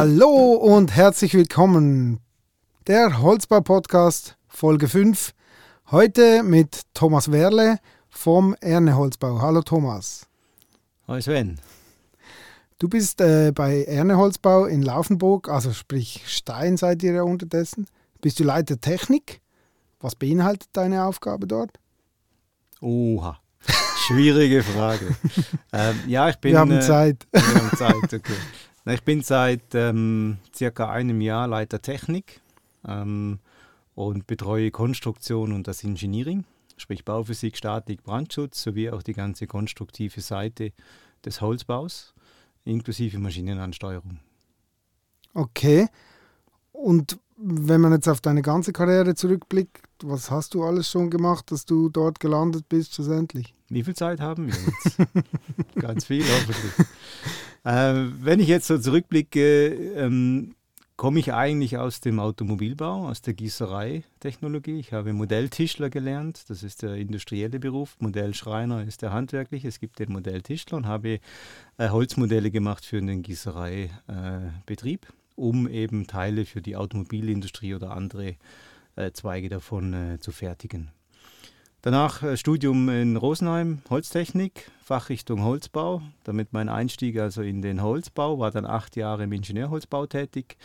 Hallo und herzlich willkommen. Der Holzbau-Podcast Folge 5. Heute mit Thomas Werle vom Erne Holzbau. Hallo Thomas. Hallo Sven. Du bist äh, bei Erne Holzbau in Laufenburg, also sprich Stein seid ihr ja unterdessen. Bist du Leiter Technik? Was beinhaltet deine Aufgabe dort? Oha, schwierige Frage. ähm, ja, ich bin. Wir haben äh, Zeit. wir haben Zeit, okay. Ich bin seit ähm, circa einem Jahr Leiter Technik ähm, und betreue Konstruktion und das Engineering, sprich Bauphysik, Statik, Brandschutz sowie auch die ganze konstruktive Seite des Holzbaus, inklusive Maschinenansteuerung. Okay. Und wenn man jetzt auf deine ganze Karriere zurückblickt, was hast du alles schon gemacht, dass du dort gelandet bist schlussendlich? Wie viel Zeit haben wir jetzt? Ganz viel hoffentlich. Äh, wenn ich jetzt so zurückblicke, ähm, komme ich eigentlich aus dem Automobilbau, aus der Gießerei-Technologie. Ich habe Modelltischler gelernt, das ist der industrielle Beruf. Modellschreiner ist der handwerkliche. Es gibt den Modelltischler und habe äh, Holzmodelle gemacht für den Gießereibetrieb, äh, um eben Teile für die Automobilindustrie oder andere äh, Zweige davon äh, zu fertigen. Danach äh, Studium in Rosenheim, Holztechnik, Fachrichtung Holzbau. Damit mein Einstieg also in den Holzbau, war dann acht Jahre im Ingenieurholzbau tätig.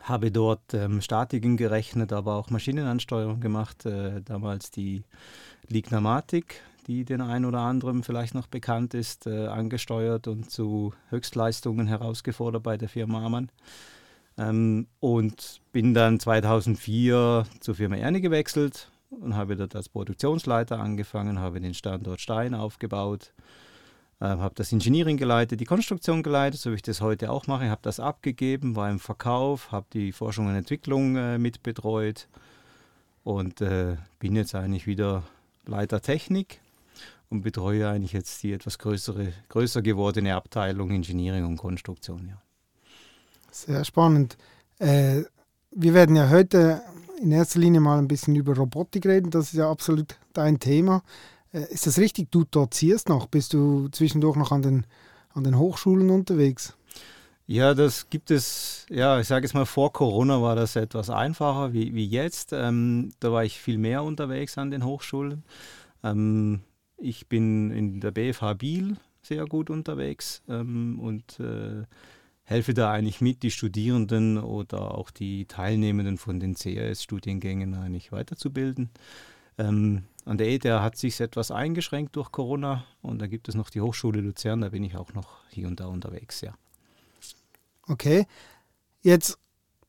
Habe dort ähm, Statiken gerechnet, aber auch Maschinenansteuerung gemacht. Äh, damals die Lignamatik, die den einen oder anderen vielleicht noch bekannt ist, äh, angesteuert und zu Höchstleistungen herausgefordert bei der Firma Amann. Ähm, und bin dann 2004 zur Firma Erne gewechselt, und habe dort als Produktionsleiter angefangen, habe den Standort Stein aufgebaut, äh, habe das Engineering geleitet, die Konstruktion geleitet, so wie ich das heute auch mache, habe das abgegeben, war im Verkauf, habe die Forschung und Entwicklung äh, mitbetreut und äh, bin jetzt eigentlich wieder Leiter Technik und betreue eigentlich jetzt die etwas größere, größer gewordene Abteilung Engineering und Konstruktion. Ja. Sehr spannend. Äh, wir werden ja heute in erster Linie mal ein bisschen über Robotik reden. Das ist ja absolut dein Thema. Äh, ist das richtig? Du dozierst noch? Bist du zwischendurch noch an den, an den Hochschulen unterwegs? Ja, das gibt es, ja, ich sage es mal, vor Corona war das etwas einfacher wie, wie jetzt. Ähm, da war ich viel mehr unterwegs an den Hochschulen. Ähm, ich bin in der BFH Biel sehr gut unterwegs ähm, und äh, helfe da eigentlich mit, die Studierenden oder auch die Teilnehmenden von den CAS-Studiengängen eigentlich weiterzubilden. Ähm, an der ETH hat sich etwas eingeschränkt durch Corona und da gibt es noch die Hochschule Luzern, da bin ich auch noch hier und da unterwegs, ja. Okay. Jetzt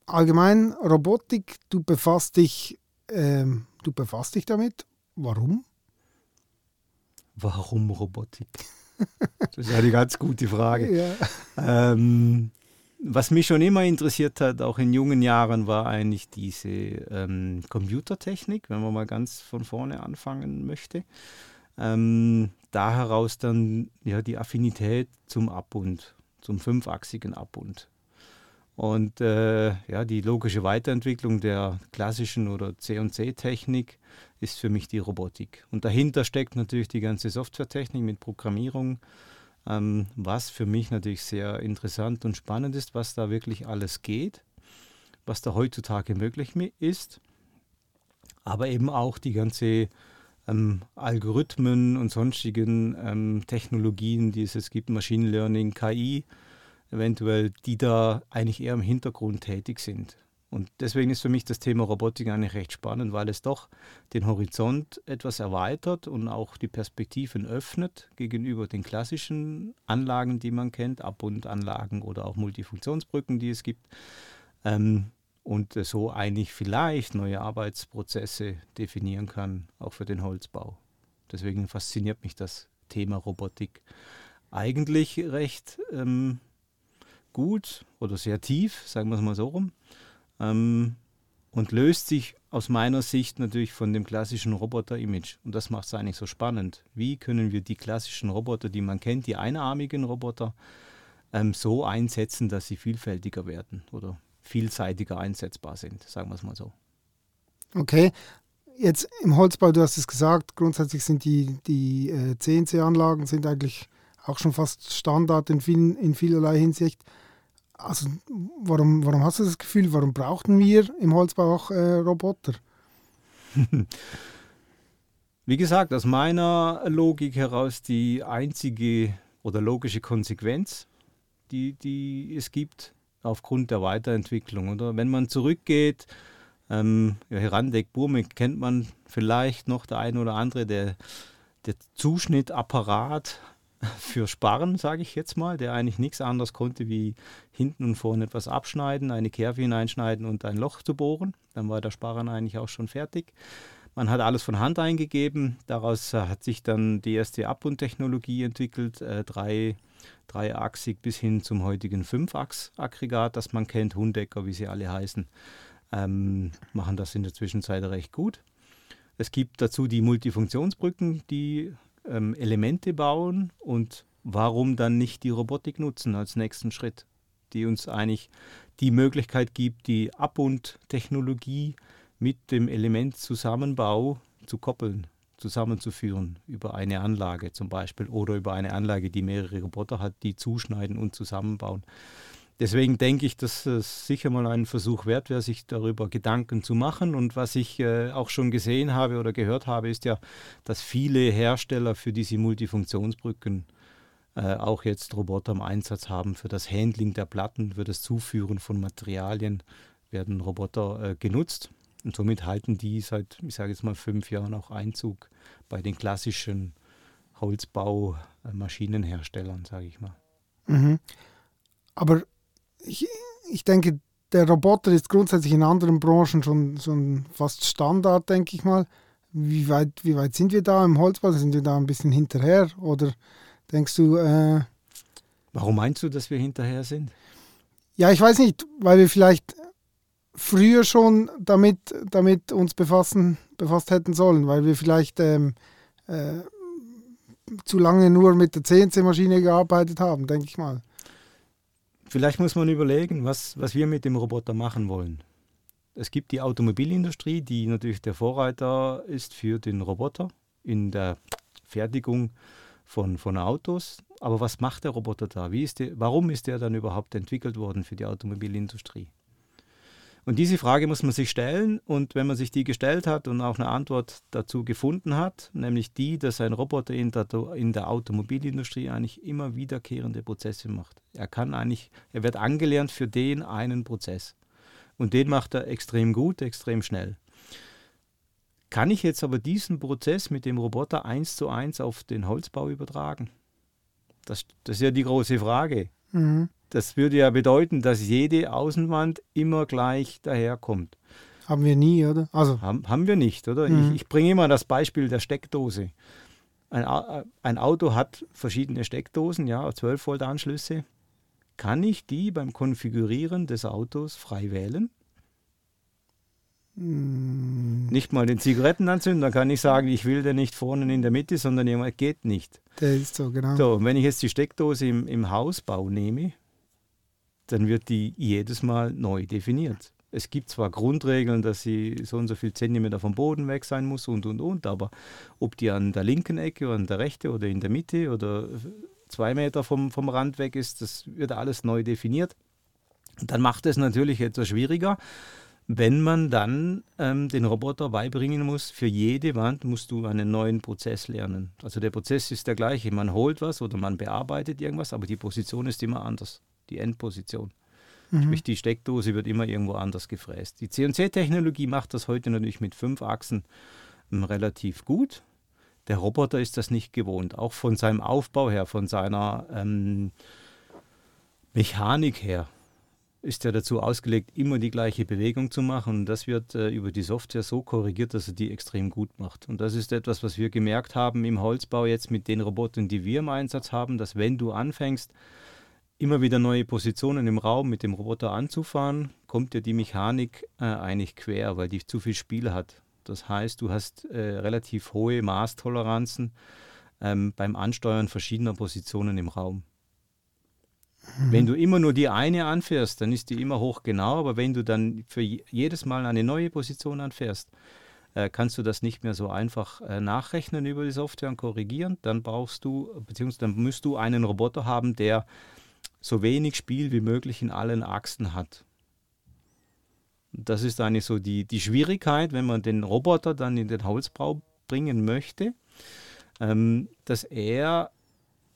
allgemein Robotik, du befasst dich, ähm, du befasst dich damit. Warum? Warum Robotik? Das ist eine ganz gute Frage. Ja. Ähm, was mich schon immer interessiert hat, auch in jungen Jahren, war eigentlich diese ähm, Computertechnik, wenn man mal ganz von vorne anfangen möchte. Ähm, da heraus dann ja, die Affinität zum Abbund, zum fünfachsigen Abbund. Und äh, ja, die logische Weiterentwicklung der klassischen oder C&C-Technik ist für mich die Robotik. Und dahinter steckt natürlich die ganze Softwaretechnik mit Programmierung, ähm, was für mich natürlich sehr interessant und spannend ist, was da wirklich alles geht, was da heutzutage möglich ist, aber eben auch die ganze ähm, Algorithmen und sonstigen ähm, Technologien, die es jetzt gibt, Machine Learning, KI, eventuell, die da eigentlich eher im Hintergrund tätig sind. Und deswegen ist für mich das Thema Robotik eigentlich recht spannend, weil es doch den Horizont etwas erweitert und auch die Perspektiven öffnet gegenüber den klassischen Anlagen, die man kennt, Abbundanlagen oder auch Multifunktionsbrücken, die es gibt. Ähm, und so eigentlich vielleicht neue Arbeitsprozesse definieren kann, auch für den Holzbau. Deswegen fasziniert mich das Thema Robotik eigentlich recht ähm, gut oder sehr tief, sagen wir es mal so rum ähm, und löst sich aus meiner Sicht natürlich von dem klassischen Roboter-Image. Und das macht es eigentlich so spannend. Wie können wir die klassischen Roboter, die man kennt, die einarmigen Roboter, ähm, so einsetzen, dass sie vielfältiger werden oder vielseitiger einsetzbar sind, sagen wir es mal so. Okay, jetzt im Holzbau, du hast es gesagt, grundsätzlich sind die, die äh, CNC-Anlagen sind eigentlich auch schon fast Standard in, vielen, in vielerlei Hinsicht. Also warum, warum hast du das Gefühl, warum brauchten wir im Holzbau auch äh, Roboter? Wie gesagt, aus meiner Logik heraus die einzige oder logische Konsequenz, die, die es gibt aufgrund der Weiterentwicklung. Oder wenn man zurückgeht, ähm, ja, Herandeck, Burmek kennt man vielleicht noch der eine oder andere, der, der Zuschnittapparat für Sparren, sage ich jetzt mal, der eigentlich nichts anderes konnte, wie hinten und vorne etwas abschneiden, eine Kerbe hineinschneiden und ein Loch zu bohren. Dann war der Sparren eigentlich auch schon fertig. Man hat alles von Hand eingegeben. Daraus hat sich dann die erste Abbundtechnologie entwickelt, äh, drei, dreiachsig bis hin zum heutigen Fünfachs-Aggregat, das man kennt, Hundecker, wie sie alle heißen, ähm, machen das in der Zwischenzeit recht gut. Es gibt dazu die Multifunktionsbrücken, die ähm, Elemente bauen und warum dann nicht die Robotik nutzen als nächsten Schritt, die uns eigentlich die Möglichkeit gibt, die Abbundtechnologie mit dem Elementzusammenbau zu koppeln, zusammenzuführen über eine Anlage zum Beispiel oder über eine Anlage, die mehrere Roboter hat, die zuschneiden und zusammenbauen. Deswegen denke ich, dass es sicher mal ein Versuch wert wäre, sich darüber Gedanken zu machen. Und was ich äh, auch schon gesehen habe oder gehört habe, ist ja, dass viele Hersteller für diese Multifunktionsbrücken äh, auch jetzt Roboter im Einsatz haben. Für das Handling der Platten, für das Zuführen von Materialien werden Roboter äh, genutzt. Und somit halten die seit, ich sage jetzt mal, fünf Jahren auch Einzug bei den klassischen Holzbaumaschinenherstellern, sage ich mal. Mhm. Aber ich, ich denke, der Roboter ist grundsätzlich in anderen Branchen schon, schon fast Standard, denke ich mal. Wie weit, wie weit sind wir da im Holzbau? Sind wir da ein bisschen hinterher? Oder denkst du. Äh, Warum meinst du, dass wir hinterher sind? Ja, ich weiß nicht, weil wir vielleicht früher schon damit, damit uns befassen, befasst hätten sollen, weil wir vielleicht ähm, äh, zu lange nur mit der CNC-Maschine gearbeitet haben, denke ich mal. Vielleicht muss man überlegen, was, was wir mit dem Roboter machen wollen. Es gibt die Automobilindustrie, die natürlich der Vorreiter ist für den Roboter in der Fertigung von, von Autos. Aber was macht der Roboter da? Wie ist der, warum ist der dann überhaupt entwickelt worden für die Automobilindustrie? Und diese Frage muss man sich stellen und wenn man sich die gestellt hat und auch eine Antwort dazu gefunden hat, nämlich die, dass ein Roboter in der, in der Automobilindustrie eigentlich immer wiederkehrende Prozesse macht. Er kann eigentlich, er wird angelernt für den einen Prozess. Und den macht er extrem gut, extrem schnell. Kann ich jetzt aber diesen Prozess mit dem Roboter eins zu eins auf den Holzbau übertragen? Das, das ist ja die große Frage. Mhm. Das würde ja bedeuten, dass jede Außenwand immer gleich daherkommt. Haben wir nie, oder? Also. Haben, haben wir nicht, oder? Mhm. Ich, ich, bringe immer das Beispiel der Steckdose. Ein, ein, Auto hat verschiedene Steckdosen, ja, 12 Volt Anschlüsse. Kann ich die beim Konfigurieren des Autos frei wählen? Mhm. Nicht mal den Zigaretten anzünden, dann kann ich sagen, ich will den nicht vorne in der Mitte, sondern jemand geht nicht. Der ist so, genau. So, und wenn ich jetzt die Steckdose im, im Hausbau nehme, dann wird die jedes Mal neu definiert. Es gibt zwar Grundregeln, dass sie so und so viel Zentimeter vom Boden weg sein muss und und und, aber ob die an der linken Ecke, oder an der rechten oder in der Mitte oder zwei Meter vom, vom Rand weg ist, das wird alles neu definiert. Dann macht es natürlich etwas schwieriger, wenn man dann ähm, den Roboter beibringen muss, für jede Wand musst du einen neuen Prozess lernen. Also der Prozess ist der gleiche. Man holt was oder man bearbeitet irgendwas, aber die Position ist immer anders die Endposition. Mhm. Sprich, die Steckdose wird immer irgendwo anders gefräst. Die CNC-Technologie macht das heute natürlich mit fünf Achsen ähm, relativ gut. Der Roboter ist das nicht gewohnt, auch von seinem Aufbau her, von seiner ähm, Mechanik her ist er dazu ausgelegt, immer die gleiche Bewegung zu machen. Und das wird äh, über die Software so korrigiert, dass er die extrem gut macht. Und das ist etwas, was wir gemerkt haben im Holzbau jetzt mit den Robotern, die wir im Einsatz haben, dass wenn du anfängst, immer wieder neue Positionen im Raum mit dem Roboter anzufahren, kommt dir die Mechanik äh, eigentlich quer, weil die zu viel Spiel hat. Das heißt, du hast äh, relativ hohe Maßtoleranzen ähm, beim Ansteuern verschiedener Positionen im Raum. Mhm. Wenn du immer nur die eine anfährst, dann ist die immer hochgenau, aber wenn du dann für jedes Mal eine neue Position anfährst, äh, kannst du das nicht mehr so einfach äh, nachrechnen über die Software und korrigieren. Dann brauchst du, beziehungsweise dann musst du einen Roboter haben, der so wenig Spiel wie möglich in allen Achsen hat. Das ist eigentlich so die, die Schwierigkeit, wenn man den Roboter dann in den Holzbau bringen möchte, ähm, dass er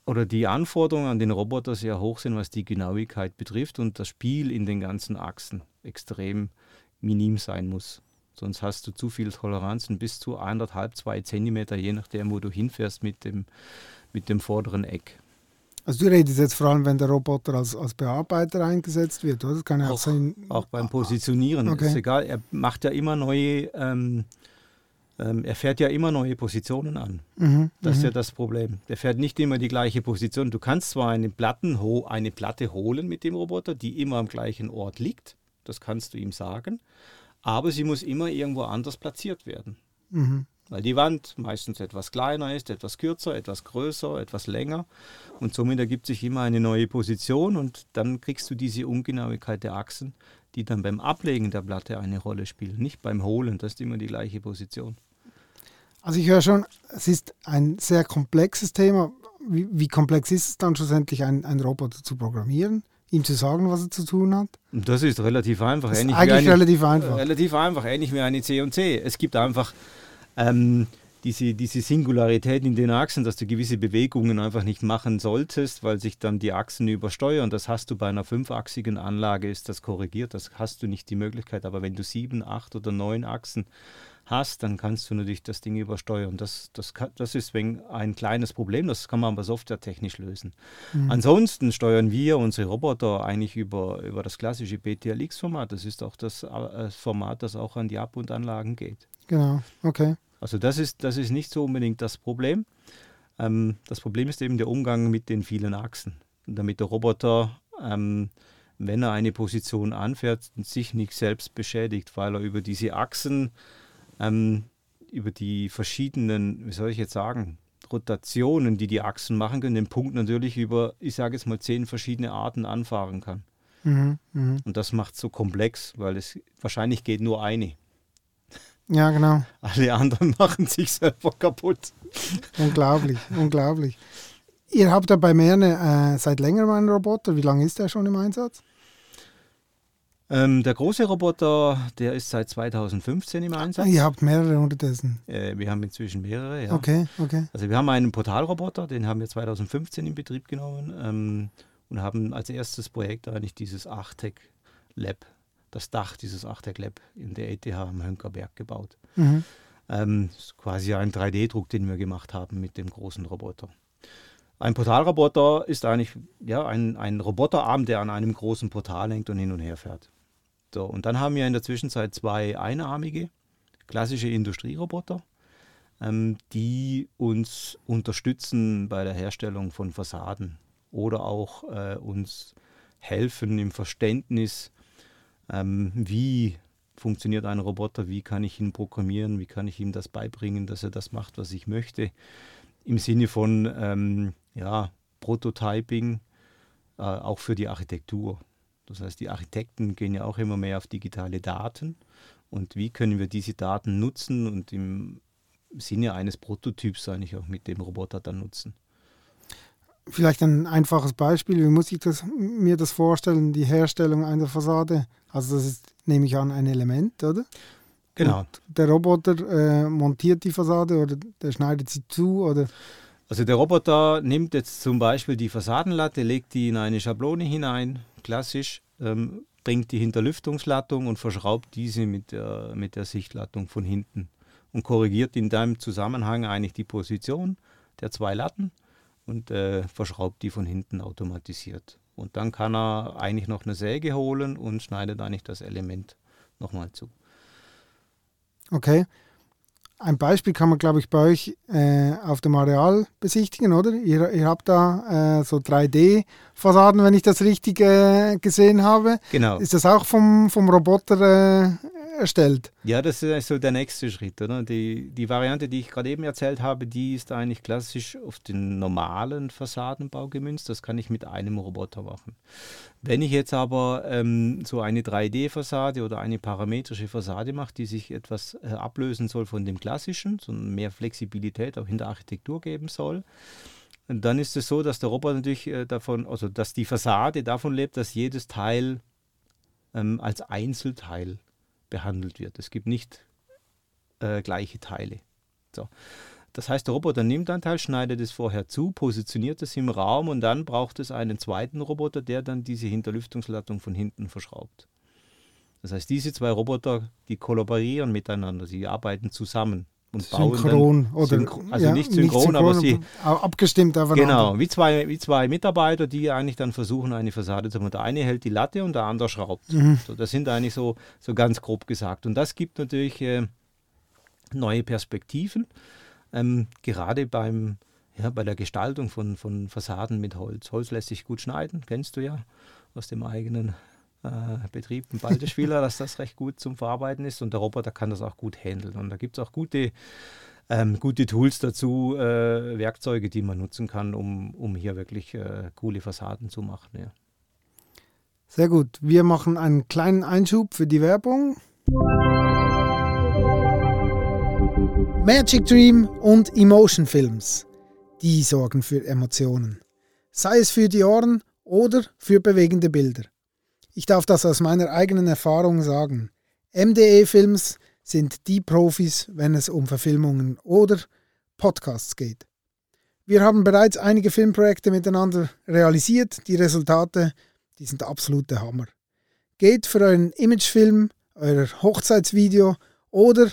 oder die Anforderungen an den Roboter sehr hoch sind, was die Genauigkeit betrifft und das Spiel in den ganzen Achsen extrem minim sein muss. Sonst hast du zu viel Toleranzen bis zu 1,5, 2 Zentimeter, je nachdem, wo du hinfährst mit dem, mit dem vorderen Eck. Also du redest jetzt vor allem, wenn der Roboter als, als Bearbeiter eingesetzt wird, oder? Das kann ja auch, sein. Auch beim Positionieren. Okay. Ist egal, er macht ja immer neue, ähm, ähm, er fährt ja immer neue Positionen an. Mhm, das ist ja mhm. das Problem. Der fährt nicht immer die gleiche Position. Du kannst zwar eine, eine Platte holen mit dem Roboter, die immer am gleichen Ort liegt. Das kannst du ihm sagen aber sie muss immer irgendwo anders platziert werden. Mhm. Weil die Wand meistens etwas kleiner ist, etwas kürzer, etwas größer, etwas länger. Und somit ergibt sich immer eine neue Position und dann kriegst du diese Ungenauigkeit der Achsen, die dann beim Ablegen der Platte eine Rolle spielen, nicht beim Holen. Das ist immer die gleiche Position. Also ich höre schon, es ist ein sehr komplexes Thema. Wie, wie komplex ist es dann schlussendlich, einen Roboter zu programmieren? ihm zu sagen, was er zu tun hat? Das ist relativ einfach. Das ist eigentlich eine, relativ einfach. Relativ einfach, ähnlich wie eine C und C. Es gibt einfach ähm, diese, diese Singularität in den Achsen, dass du gewisse Bewegungen einfach nicht machen solltest, weil sich dann die Achsen übersteuern. Das hast du bei einer fünfachsigen Anlage, ist das korrigiert. Das hast du nicht die Möglichkeit. Aber wenn du sieben, acht oder neun Achsen hast, dann kannst du natürlich das Ding übersteuern. Das, das, das ist ein kleines Problem, das kann man aber softwaretechnisch lösen. Mhm. Ansonsten steuern wir unsere Roboter eigentlich über, über das klassische BTLX-Format. Das ist auch das äh, Format, das auch an die Ab- und Anlagen geht. Genau, okay. Also das ist, das ist nicht so unbedingt das Problem. Ähm, das Problem ist eben der Umgang mit den vielen Achsen. Damit der Roboter ähm, wenn er eine Position anfährt, sich nicht selbst beschädigt, weil er über diese Achsen ähm, über die verschiedenen, wie soll ich jetzt sagen, Rotationen, die die Achsen machen können, den Punkt natürlich über, ich sage jetzt mal, zehn verschiedene Arten anfahren kann. Mhm, mh. Und das macht es so komplex, weil es wahrscheinlich geht nur eine. Ja, genau. Alle anderen machen sich selber kaputt. Unglaublich, unglaublich. Ihr habt ja bei Merne äh, seit längerem einen Roboter. Wie lange ist der schon im Einsatz? Ähm, der große Roboter, der ist seit 2015 im Einsatz. Ihr habt mehrere unterdessen? Äh, wir haben inzwischen mehrere, ja. Okay, okay. Also wir haben einen Portalroboter, den haben wir 2015 in Betrieb genommen ähm, und haben als erstes Projekt eigentlich dieses Achtec Lab, das Dach dieses Achtec Lab in der ETH am Hönkerberg gebaut. Mhm. Ähm, quasi ein 3D-Druck, den wir gemacht haben mit dem großen Roboter. Ein Portalroboter ist eigentlich ja, ein, ein Roboterarm, der an einem großen Portal hängt und hin und her fährt. So, und dann haben wir in der Zwischenzeit zwei einarmige, klassische Industrieroboter, ähm, die uns unterstützen bei der Herstellung von Fassaden oder auch äh, uns helfen im Verständnis, ähm, wie funktioniert ein Roboter, wie kann ich ihn programmieren, wie kann ich ihm das beibringen, dass er das macht, was ich möchte. Im Sinne von ähm, ja, Prototyping, äh, auch für die Architektur. Das heißt, die Architekten gehen ja auch immer mehr auf digitale Daten. Und wie können wir diese Daten nutzen und im Sinne eines Prototyps eigentlich auch mit dem Roboter dann nutzen? Vielleicht ein einfaches Beispiel, wie muss ich das, mir das vorstellen, die Herstellung einer Fassade? Also das ist, nehme ich an, ein Element, oder? Genau. Und der Roboter äh, montiert die Fassade oder der schneidet sie zu oder also der Roboter nimmt jetzt zum Beispiel die Fassadenlatte, legt die in eine Schablone hinein, klassisch, ähm, bringt die Hinterlüftungslattung und verschraubt diese mit der, mit der Sichtlattung von hinten und korrigiert in deinem Zusammenhang eigentlich die Position der zwei Latten und äh, verschraubt die von hinten automatisiert. Und dann kann er eigentlich noch eine Säge holen und schneidet eigentlich das Element nochmal zu. Okay. Ein Beispiel kann man, glaube ich, bei euch äh, auf dem Areal besichtigen, oder? Ihr, ihr habt da äh, so 3D-Fassaden, wenn ich das richtig äh, gesehen habe. Genau. Ist das auch vom, vom Roboter äh, erstellt. Ja, das ist so der nächste Schritt. Oder? Die, die Variante, die ich gerade eben erzählt habe, die ist eigentlich klassisch auf den normalen Fassadenbau gemünzt. Das kann ich mit einem Roboter machen. Wenn ich jetzt aber ähm, so eine 3D-Fassade oder eine parametrische Fassade mache, die sich etwas äh, ablösen soll von dem klassischen, so mehr Flexibilität auch in der Architektur geben soll, dann ist es so, dass der Roboter natürlich äh, davon, also dass die Fassade davon lebt, dass jedes Teil ähm, als Einzelteil behandelt wird. Es gibt nicht äh, gleiche Teile. So. Das heißt, der Roboter nimmt ein Teil, schneidet es vorher zu, positioniert es im Raum und dann braucht es einen zweiten Roboter, der dann diese Hinterlüftungslattung von hinten verschraubt. Das heißt, diese zwei Roboter, die kollaborieren miteinander, sie arbeiten zusammen und bauen synchron oder synchron, also ja, nicht, synchron, nicht synchron, aber sie abgestimmt aufeinander. Genau, wie zwei, wie zwei Mitarbeiter, die eigentlich dann versuchen, eine Fassade zu machen. Der eine hält die Latte und der andere schraubt. Mhm. So, das sind eigentlich so, so ganz grob gesagt. Und das gibt natürlich äh, neue Perspektiven, ähm, gerade beim ja, bei der Gestaltung von, von Fassaden mit Holz. Holz lässt sich gut schneiden, kennst du ja aus dem eigenen äh, Betrieb ein Baldespieler, dass das recht gut zum Verarbeiten ist und der Roboter kann das auch gut handeln. Und da gibt es auch gute, ähm, gute Tools dazu, äh, Werkzeuge, die man nutzen kann, um, um hier wirklich äh, coole Fassaden zu machen. Ja. Sehr gut. Wir machen einen kleinen Einschub für die Werbung. Magic Dream und Emotion Films. Die sorgen für Emotionen. Sei es für die Ohren oder für bewegende Bilder. Ich darf das aus meiner eigenen Erfahrung sagen. MDE-Films sind die Profis, wenn es um Verfilmungen oder Podcasts geht. Wir haben bereits einige Filmprojekte miteinander realisiert. Die Resultate, die sind absolute Hammer. Geht für euren Imagefilm, euer Hochzeitsvideo oder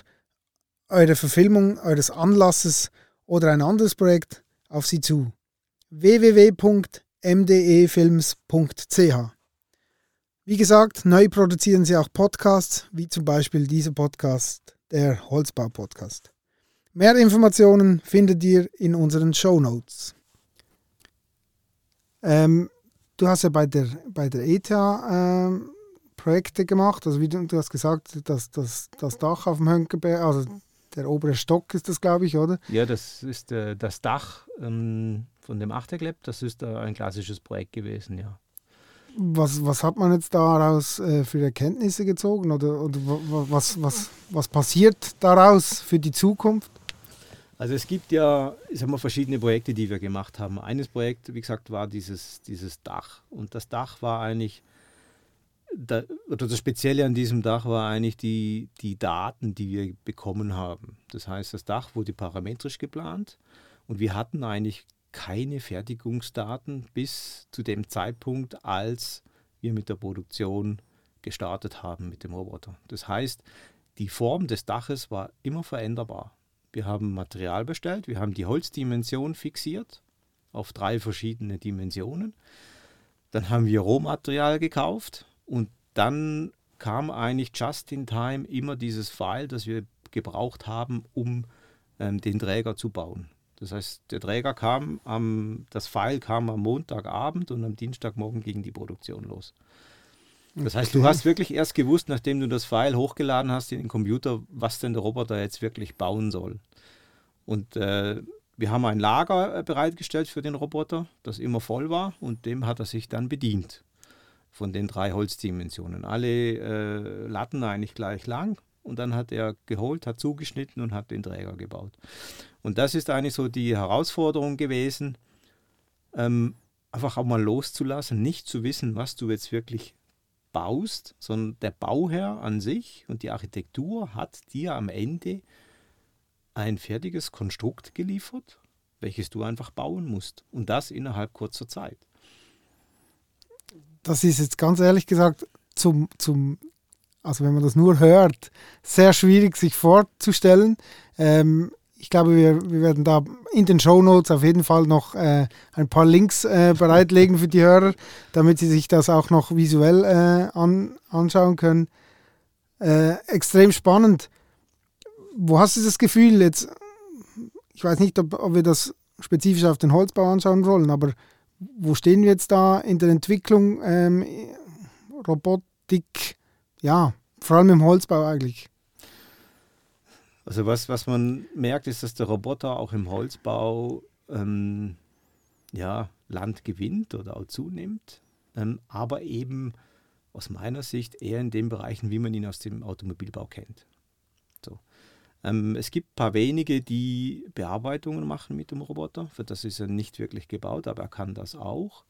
eure Verfilmung eures Anlasses oder ein anderes Projekt auf sie zu. www.mdefilms.ch wie gesagt, neu produzieren sie auch Podcasts, wie zum Beispiel dieser Podcast, der Holzbau-Podcast. Mehr Informationen findet ihr in unseren Show Notes. Ähm, du hast ja bei der, bei der ETH ähm, Projekte gemacht, also wie du, du hast gesagt, dass das, das Dach auf dem Hönkenberg, also der obere Stock ist das, glaube ich, oder? Ja, das ist äh, das Dach ähm, von dem Achterklepp, das ist äh, ein klassisches Projekt gewesen, ja. Was, was hat man jetzt daraus äh, für Erkenntnisse gezogen oder, oder was, was, was passiert daraus für die Zukunft? Also es gibt ja ich sag mal, verschiedene Projekte, die wir gemacht haben. Eines Projekt, wie gesagt, war dieses, dieses Dach. Und das Dach war eigentlich, da, oder das Spezielle an diesem Dach war eigentlich die, die Daten, die wir bekommen haben. Das heißt, das Dach wurde parametrisch geplant und wir hatten eigentlich keine Fertigungsdaten bis zu dem Zeitpunkt, als wir mit der Produktion gestartet haben mit dem Roboter. Das heißt, die Form des Daches war immer veränderbar. Wir haben Material bestellt, wir haben die Holzdimension fixiert auf drei verschiedene Dimensionen. Dann haben wir Rohmaterial gekauft und dann kam eigentlich just in time immer dieses File, das wir gebraucht haben, um ähm, den Träger zu bauen. Das heißt, der Träger kam am, das File kam am Montagabend und am Dienstagmorgen ging die Produktion los. Das heißt, du hast wirklich erst gewusst, nachdem du das File hochgeladen hast in den Computer, was denn der Roboter jetzt wirklich bauen soll. Und äh, wir haben ein Lager äh, bereitgestellt für den Roboter, das immer voll war und dem hat er sich dann bedient von den drei Holzdimensionen. Alle äh, Latten eigentlich gleich lang und dann hat er geholt, hat zugeschnitten und hat den Träger gebaut. Und das ist eigentlich so die Herausforderung gewesen, ähm, einfach auch mal loszulassen, nicht zu wissen, was du jetzt wirklich baust, sondern der Bauherr an sich und die Architektur hat dir am Ende ein fertiges Konstrukt geliefert, welches du einfach bauen musst. Und das innerhalb kurzer Zeit. Das ist jetzt ganz ehrlich gesagt zum, zum also wenn man das nur hört, sehr schwierig sich vorzustellen. Ähm, ich glaube, wir, wir, werden da in den Show Notes auf jeden Fall noch äh, ein paar Links äh, bereitlegen für die Hörer, damit sie sich das auch noch visuell äh, an, anschauen können. Äh, extrem spannend. Wo hast du das Gefühl jetzt? Ich weiß nicht, ob, ob wir das spezifisch auf den Holzbau anschauen wollen, aber wo stehen wir jetzt da in der Entwicklung ähm, Robotik? Ja, vor allem im Holzbau eigentlich. Also was, was man merkt, ist, dass der Roboter auch im Holzbau ähm, ja, Land gewinnt oder auch zunimmt, ähm, aber eben aus meiner Sicht eher in den Bereichen, wie man ihn aus dem Automobilbau kennt. So. Ähm, es gibt ein paar wenige, die Bearbeitungen machen mit dem Roboter. Für das ist er nicht wirklich gebaut, aber er kann das auch.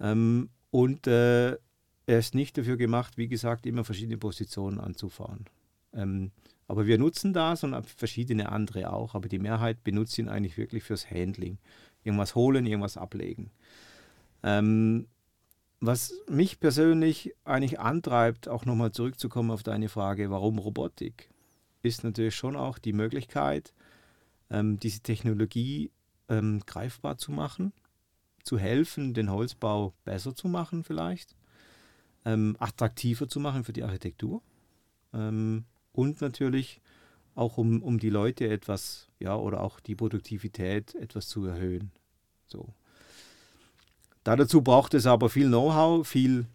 Ähm, und äh, er ist nicht dafür gemacht, wie gesagt, immer verschiedene Positionen anzufahren. Ähm, aber wir nutzen das und verschiedene andere auch. Aber die Mehrheit benutzt ihn eigentlich wirklich fürs Handling. Irgendwas holen, irgendwas ablegen. Ähm, was mich persönlich eigentlich antreibt, auch nochmal zurückzukommen auf deine Frage, warum Robotik? ist natürlich schon auch die Möglichkeit, ähm, diese Technologie ähm, greifbar zu machen, zu helfen, den Holzbau besser zu machen vielleicht, ähm, attraktiver zu machen für die Architektur ähm, und natürlich auch um, um die Leute etwas, ja, oder auch die Produktivität etwas zu erhöhen. So. Da dazu braucht es aber viel Know-how, viel,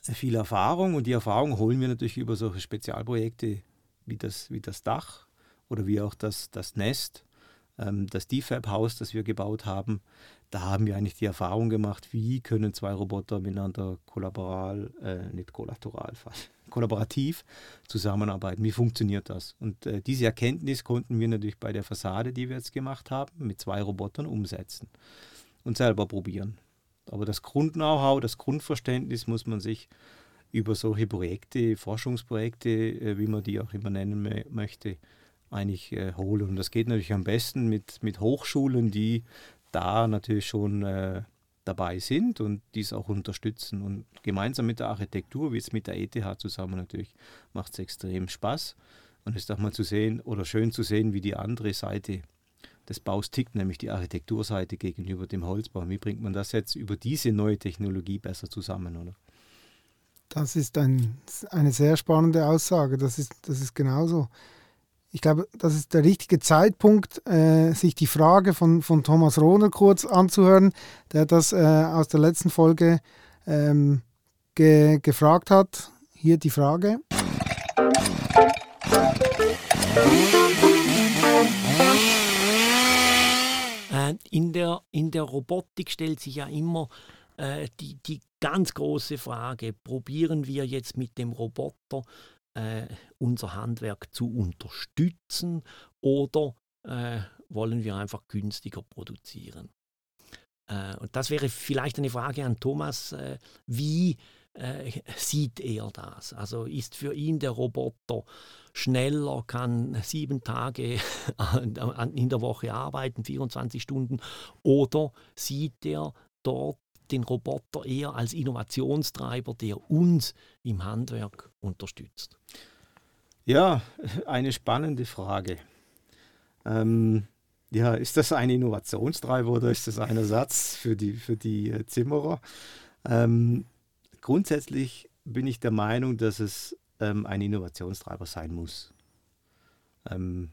viel Erfahrung und die Erfahrung holen wir natürlich über solche Spezialprojekte wie das, wie das Dach oder wie auch das, das Nest, ähm, das DFAB-Haus, das wir gebaut haben. Da haben wir eigentlich die Erfahrung gemacht, wie können zwei Roboter miteinander kollaboral, äh, nicht kollateral, kollaborativ zusammenarbeiten. Wie funktioniert das? Und äh, diese Erkenntnis konnten wir natürlich bei der Fassade, die wir jetzt gemacht haben, mit zwei Robotern umsetzen und selber probieren. Aber das Grund-Know-how, das Grundverständnis muss man sich über solche Projekte, Forschungsprojekte, äh, wie man die auch immer nennen möchte, eigentlich äh, holen. Und das geht natürlich am besten mit, mit Hochschulen, die da natürlich schon äh, dabei sind und dies auch unterstützen. Und gemeinsam mit der Architektur, wie es mit der ETH zusammen natürlich, macht es extrem Spaß. Und es ist auch mal zu sehen oder schön zu sehen, wie die andere Seite des Baus tickt, nämlich die Architekturseite gegenüber dem Holzbau. Wie bringt man das jetzt über diese neue Technologie besser zusammen, oder? Das ist ein, eine sehr spannende Aussage. Das ist, das ist genauso. Ich glaube, das ist der richtige Zeitpunkt, äh, sich die Frage von, von Thomas Rohner kurz anzuhören, der das äh, aus der letzten Folge ähm, ge gefragt hat. Hier die Frage. Äh, in der, in der Robotik stellt sich ja immer äh, die, die ganz große Frage, probieren wir jetzt mit dem Roboter äh, unser Handwerk zu unterstützen oder äh, wollen wir einfach günstiger produzieren? Äh, und das wäre vielleicht eine Frage an Thomas, äh, wie äh, sieht er das? Also ist für ihn der Roboter schneller, kann sieben Tage in der Woche arbeiten, 24 Stunden, oder sieht er dort den Roboter eher als Innovationstreiber, der uns im Handwerk unterstützt? Ja, eine spannende Frage. Ähm, ja, ist das ein Innovationstreiber oder ist das ein Ersatz für die, für die äh, Zimmerer? Ähm, grundsätzlich bin ich der Meinung, dass es ähm, ein Innovationstreiber sein muss. Ähm,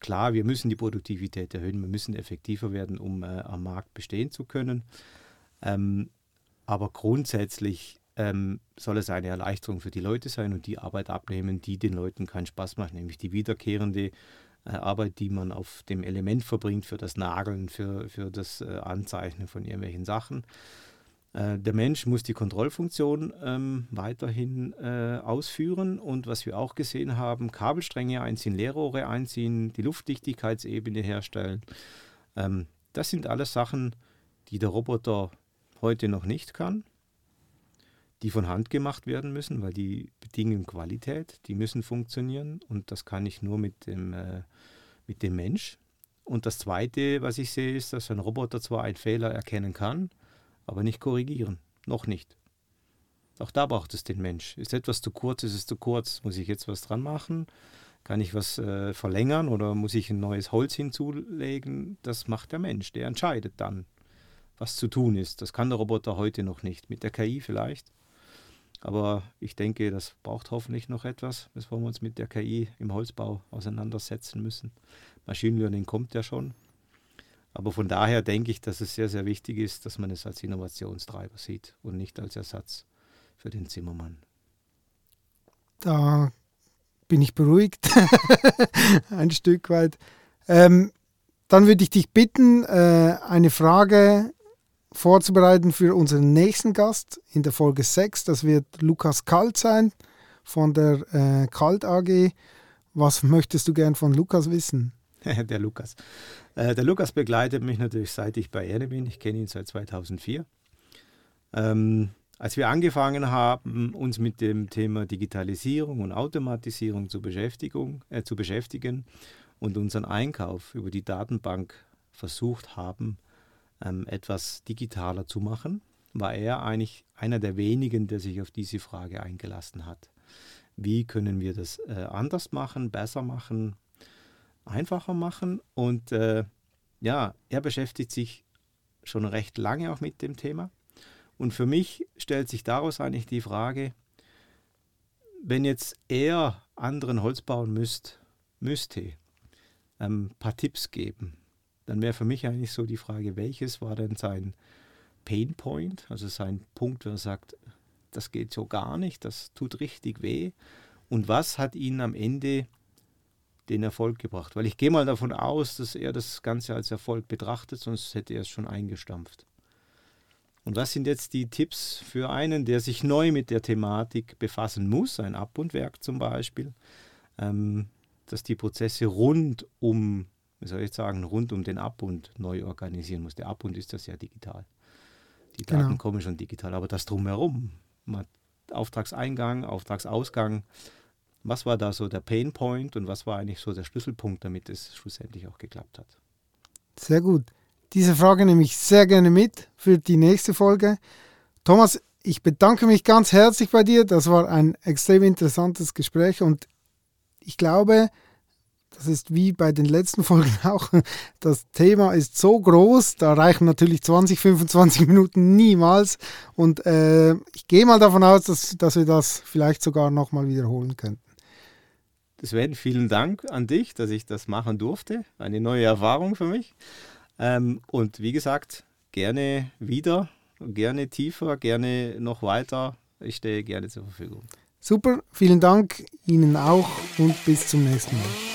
klar, wir müssen die Produktivität erhöhen, wir müssen effektiver werden, um äh, am Markt bestehen zu können. Ähm, aber grundsätzlich ähm, soll es eine Erleichterung für die Leute sein und die Arbeit abnehmen, die den Leuten keinen Spaß macht, nämlich die wiederkehrende äh, Arbeit, die man auf dem Element verbringt für das Nageln, für, für das äh, Anzeichnen von irgendwelchen Sachen. Äh, der Mensch muss die Kontrollfunktion ähm, weiterhin äh, ausführen und was wir auch gesehen haben, Kabelstränge einziehen, Leerrohre einziehen, die Luftdichtigkeitsebene herstellen. Ähm, das sind alles Sachen, die der Roboter heute noch nicht kann, die von Hand gemacht werden müssen, weil die bedingen Qualität, die müssen funktionieren und das kann ich nur mit dem, äh, mit dem Mensch. Und das Zweite, was ich sehe, ist, dass ein Roboter zwar einen Fehler erkennen kann, aber nicht korrigieren. Noch nicht. Auch da braucht es den Mensch. Ist etwas zu kurz, ist es zu kurz? Muss ich jetzt was dran machen? Kann ich was äh, verlängern oder muss ich ein neues Holz hinzulegen? Das macht der Mensch, der entscheidet dann was zu tun ist. Das kann der Roboter heute noch nicht. Mit der KI vielleicht. Aber ich denke, das braucht hoffentlich noch etwas, bevor wir uns mit der KI im Holzbau auseinandersetzen müssen. Machine Learning kommt ja schon. Aber von daher denke ich, dass es sehr, sehr wichtig ist, dass man es als Innovationstreiber sieht und nicht als Ersatz für den Zimmermann. Da bin ich beruhigt, ein Stück weit. Ähm, dann würde ich dich bitten, äh, eine Frage vorzubereiten für unseren nächsten Gast in der Folge 6. Das wird Lukas Kalt sein von der äh, Kalt AG. was möchtest du gern von Lukas wissen? der Lukas. Äh, der Lukas begleitet mich natürlich seit ich bei Erde bin. Ich kenne ihn seit 2004. Ähm, als wir angefangen haben, uns mit dem Thema Digitalisierung und Automatisierung zu, äh, zu beschäftigen und unseren Einkauf über die Datenbank versucht haben, ähm, etwas digitaler zu machen, war er eigentlich einer der wenigen, der sich auf diese Frage eingelassen hat. Wie können wir das äh, anders machen, besser machen, einfacher machen? Und äh, ja, er beschäftigt sich schon recht lange auch mit dem Thema. Und für mich stellt sich daraus eigentlich die Frage, wenn jetzt er anderen Holzbauern müsst, müsste, ein ähm, paar Tipps geben, dann wäre für mich eigentlich so die Frage, welches war denn sein Pain Point, also sein Punkt, wo er sagt, das geht so gar nicht, das tut richtig weh. Und was hat ihn am Ende den Erfolg gebracht? Weil ich gehe mal davon aus, dass er das Ganze als Erfolg betrachtet, sonst hätte er es schon eingestampft. Und was sind jetzt die Tipps für einen, der sich neu mit der Thematik befassen muss, ein Abbundwerk zum Beispiel, ähm, dass die Prozesse rund um, wie soll ich sagen, rund um den Abbund neu organisieren muss. Der Abbund ist das ja digital. Die Daten genau. kommen schon digital, aber das drumherum, Auftragseingang, Auftragsausgang, was war da so der Pain Point und was war eigentlich so der Schlüsselpunkt, damit es schlussendlich auch geklappt hat? Sehr gut. Diese Frage nehme ich sehr gerne mit für die nächste Folge. Thomas, ich bedanke mich ganz herzlich bei dir. Das war ein extrem interessantes Gespräch und ich glaube, das ist wie bei den letzten Folgen auch, das Thema ist so groß, da reichen natürlich 20, 25 Minuten niemals. Und äh, ich gehe mal davon aus, dass, dass wir das vielleicht sogar nochmal wiederholen könnten. Sven, vielen Dank an dich, dass ich das machen durfte. Eine neue Erfahrung für mich. Ähm, und wie gesagt, gerne wieder, gerne tiefer, gerne noch weiter. Ich stehe gerne zur Verfügung. Super, vielen Dank Ihnen auch und bis zum nächsten Mal.